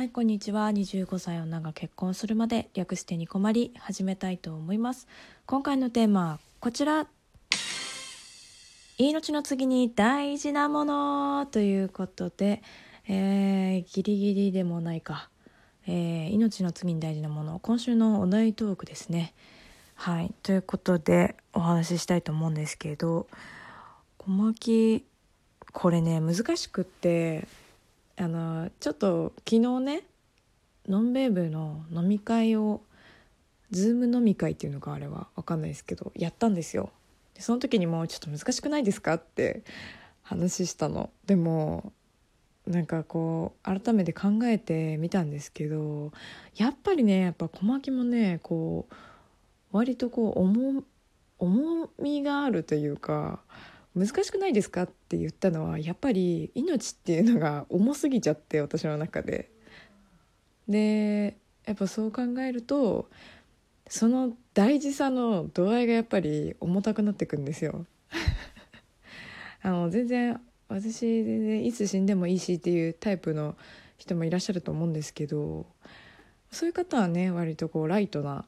はいこんにちは。25歳女が結婚するまで略してニコマリ始めたいと思います。今回のテーマはこちら。命の次に大事なものということで、えー、ギリギリでもないか、えー、命の次に大事なもの。今週のお題トークですね。はいということでお話ししたいと思うんですけど小牧これね難しくってあのちょっと昨日ねのんべい部の飲み会をズーム飲み会っていうのかあれは分かんないですけどやったんですよ。でその時にもうちょっと難しくないですかって話したの。でもなんかこう改めて考えてみたんですけどやっぱりねやっぱ小牧もねこう割とこう重重みがあるというか難しくないですか？って言ったのはやっぱり命っていうのが重すぎちゃって私の中で。でやっぱそう考えるとその大事さの度合いがやっぱり重たくなってくんですよ。あの全然私全然いつ死んでもいいしっていうタイプの人もいらっしゃると思うんですけどそういう方はね割とこうライトな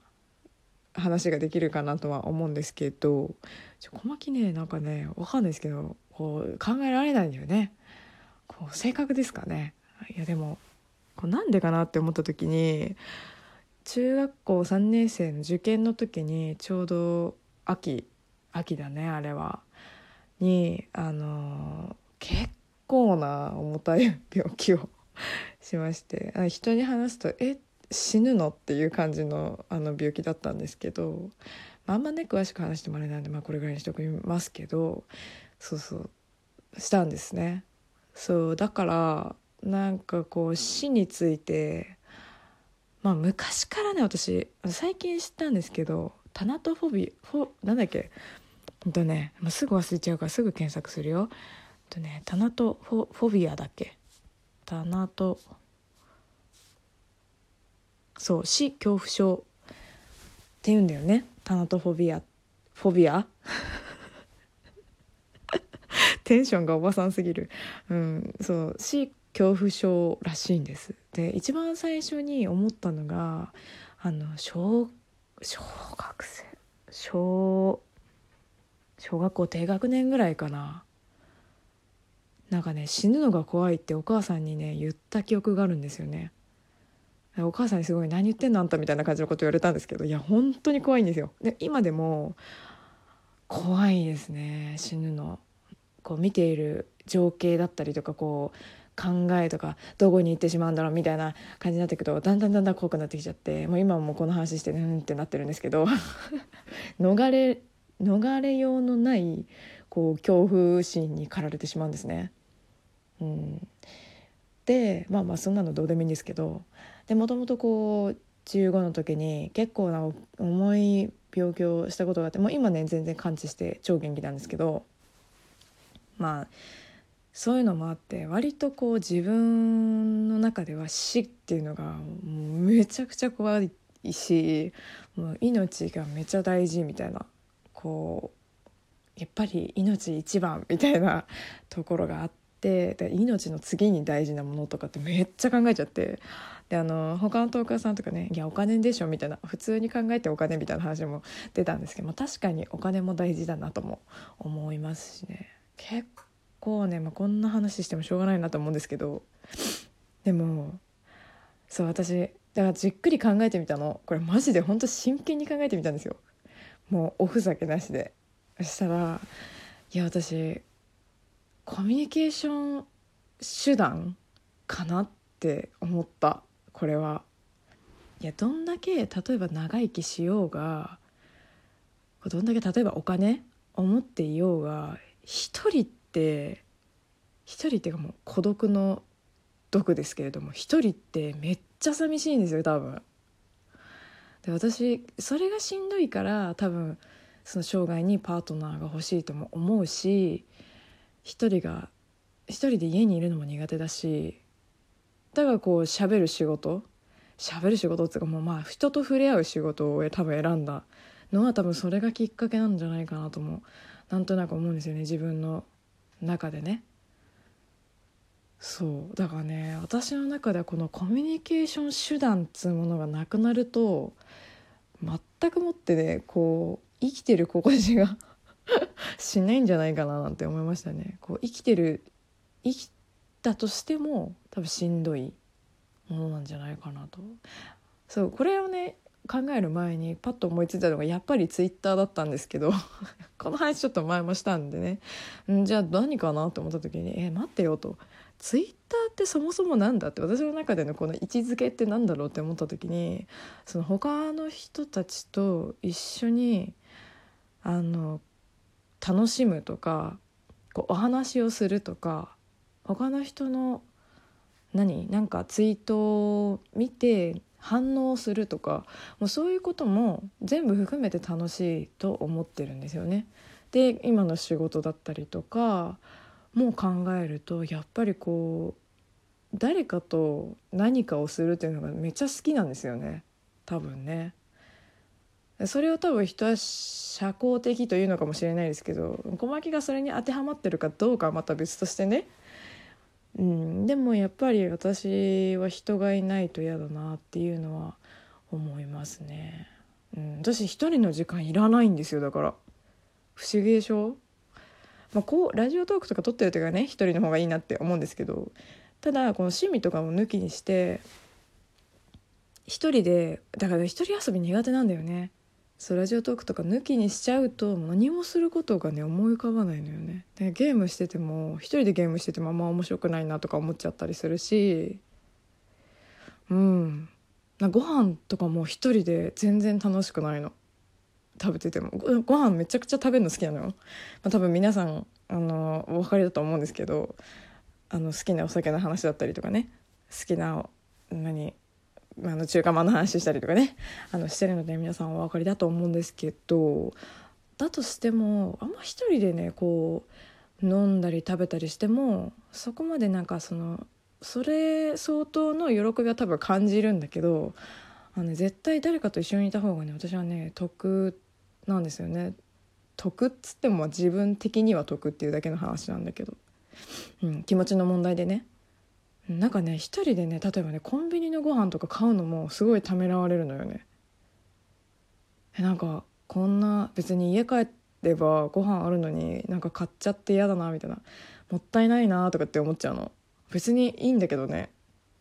話ができるかなとは思うんですけど小牧ねなんかねわかんないですけどこう考えられないんだよね。こう性格ですかね。いやでもこうなんでかなって思った時に中学校3年生の受験の時にちょうど秋秋だねあれは。にあの結構な重たい病気を しまして人に話すと「え死ぬの?」っていう感じのあの病気だったんですけど、まあ、あんまね詳しく話してもらえないんで、まあ、これぐらいにしておきますけどそうそうしたんですね。そうだからなんかこう死についてまあ昔からね私最近知ったんですけどタナトフォビフォなんだっけ？ほんとね、まあ、すぐ忘れちゃうからすぐ検索するよ。とねタナトフォフォビアだっけ？タナトそう死恐怖症って言うんだよね。タナトフォビア。フォビア？テンションがおばさんすぎる。うんそう死恐怖症らしいんです。で一番最初に思ったのがあの小小学生。小小学校低学年ぐらいかな。なんかね死ぬのが怖いってお母さんにね言った記憶があるんですよね。お母さんにすごい「何言ってんのあんた」みたいな感じのこと言われたんですけどいや本当に怖いんですよ。で今でも怖いですね。死ぬの。こう見ている情景だったりとかこう考えとかどこに行ってしまうんだろうみたいな感じになっていくとだんだんだんだん怖くなってきちゃってもう今もこの話してうんってなってるんですけど 逃れ逃れようのないこう恐怖心に駆られてしまうんですね。うん、でまあまあそんなのどうでもいいんですけどでもともとこう15の時に結構な重い病気をしたことがあってもう今ね全然完治して超元気なんですけどまあそういうのもあって割とこう自分の中では死っていうのがめちゃくちゃ怖いしもう命がめちゃ大事みたいなこうやっぱり命一番みたいなところがあってで命の次に大事なものとかってめっちゃ考えちゃって。であの他のトーカーさんとかね「いやお金でしょ」みたいな普通に考えてお金みたいな話も出たんですけど、まあ、確かにお金も大事だなとも思いますしね。結構ね、まあ、こんな話してもしょうがないなと思うんですけどでもそう私だからじっくり考えてみたの。これマジで本当真剣に考えてみたんですよ。もうおふざけなしで。そしたらいや私コミュニケーション手段かなって思ったこれはいやどんだけ例えば長生きしようがどんだけ例えばお金を持っていようが一人って一人っていうかもう孤独の毒ですけれども一人ってめっちゃ寂しいんですよ多分。で私それがしんどいから多分その生涯にパートナーが欲しいとも思うし一人が一人で家にいるのも苦手だしだからこう喋る仕事喋る仕事っていうかもうまあ人と触れ合う仕事を多分選んだのは多分それがきっかけなんじゃないかなともなんとなく思うんですよね自分の中でね。そうだからね私の中ではこのコミュニケーション手段っつうものがなくなると全くもってねこう生きてる心地が しないんじゃないかななんて思いましたね。こう生きてる生きたとしても多分しんどいものなんじゃないかなと。そうこれをね考える前にパッと思いついたのがやっぱりツイッターだったんですけど この話ちょっと前もしたんでねんじゃあ何かなと思った時に「え待ってよ」と「ツイッターってそもそも何だ?」って私の中でのこの位置づけって何だろうって思った時にその他の人たちと一緒にあの楽しむとかこうお話をするとか他の人の何なんかツイートを見て反応するとかもうそういうことも全部含めて楽しいと思ってるんですよね。で今の仕事だったりとかも考えるとやっぱりこう誰かと何かをするっていうのがめっちゃ好きなんですよね多分ね。それを多分人は社交的というのかもしれないですけど小牧がそれに当てはまってるかどうかはまた別としてね。うん、でもやっぱり私は人がいないと嫌だなっていうのは思いますね。うん、私一人の時間いらないんですよだから。不思議でしょ、まあ、こうラジオトークとか撮ってる時はね一人の方がいいなって思うんですけどただこの趣味とかも抜きにして一人でだから一人遊び苦手なんだよね。そうラジオトークとか抜きにしちゃうと何もすることがね思い浮かばないのよね。でゲームしてても一人でゲームしててもあんま面白くないなとか思っちゃったりするし。うん。なご飯とかも一人で全然楽しくないの。食べてても。ごご飯めちゃくちゃ食べるの好きなのよ、まあ、多分皆さんあのお分かりだと思うんですけどあの好きなお酒の話だったりとかね。好きな何あの中華まんの話したりとかね。あのしてるので皆さんお分かりだと思うんですけどだとしてもあんま一人でねこう飲んだり食べたりしてもそこまでなんかそのそれ相当の喜びは多分感じるんだけどあの、ね、絶対誰かと一緒にいた方がね私はね得なんですよね。得っつっても自分的には得っていうだけの話なんだけど、うん、気持ちの問題でね。なんかね一人でね例えばねコンビニのご飯とか買うのもすごいためらわれるのよね。えなんかこんな別に家帰ればご飯あるのになんか買っちゃって嫌だなみたいな。もったいないなとかって思っちゃうの。別にいいんだけどね。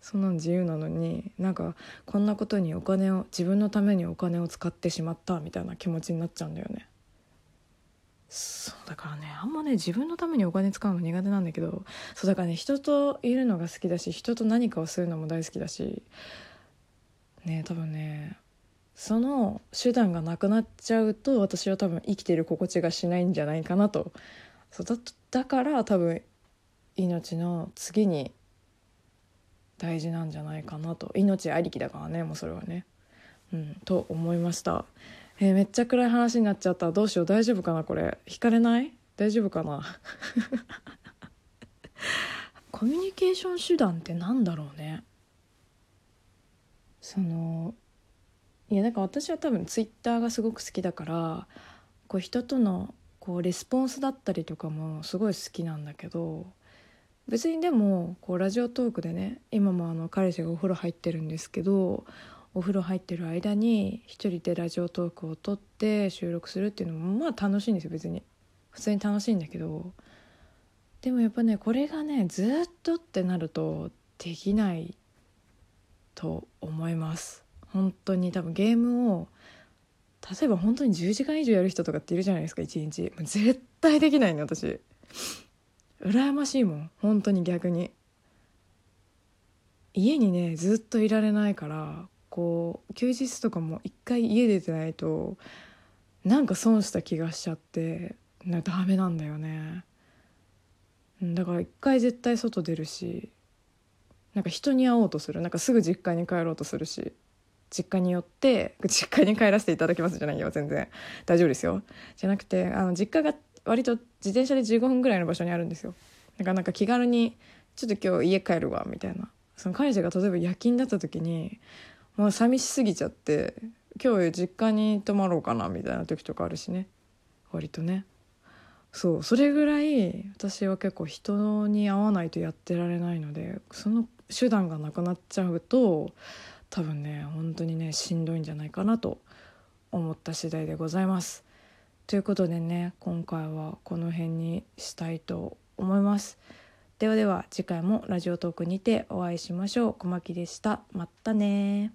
そんなん自由なのになんかこんなことにお金を自分のためにお金を使ってしまったみたいな気持ちになっちゃうんだよね。そうだからねあんまね自分のためにお金使うの苦手なんだけどそうだからね人といるのが好きだし人と何かをするのも大好きだしね多分ねその手段がなくなっちゃうと私は多分生きてる心地がしないんじゃないかなと。そうだだから多分命の次に大事なんじゃないかなと。命ありきだからねもうそれはね、うん、と思いました。えー、めっちゃ暗い話になっちゃった。どうしよう。大丈夫かなこれ。引かれない？大丈夫かな？コミュニケーション手段ってなんだろうね。そのいやなんか私は多分ツイッターがすごく好きだからこう人とのこうレスポンスだったりとかもすごい好きなんだけど別にでもこうラジオトークでね今もあの彼氏がお風呂入ってるんですけどお風呂入ってる間に一人でラジオトークを撮って収録するっていうのもまあ楽しいんですよ別に。普通に楽しいんだけど。でもやっぱねこれがねずっとってなるとできないと思います。本当に。多分ゲームを例えば本当に10時間以上やる人とかっているじゃないですか1日。絶対できないね私。羨ましいもん。本当に逆に。家にねずっといられないからこう休日とかも一回家出てないとなんか損した気がしちゃってなダメなんだよね。だから一回絶対外出るしなんか人に会おうとする。なんかすぐ実家に帰ろうとするし実家に寄って実家に帰らせていただきますじゃないよ全然。大丈夫ですよ。じゃなくてあの実家が割と自転車で15分ぐらいの場所にあるんですよ。だからなんか気軽にちょっと今日家帰るわみたいな。その彼氏が例えば夜勤だった時にもう寂しすぎちゃって今日実家に泊まろうかなみたいな時とかあるしね割とねそうそれぐらい私は結構人に会わないとやってられないのでその手段がなくなっちゃうと多分ね本当にねしんどいんじゃないかなと思った次第でございます。ということでね今回はこの辺にしたいと思います。ではでは次回もラジオトークにてお会いしましょう。小牧でした。またね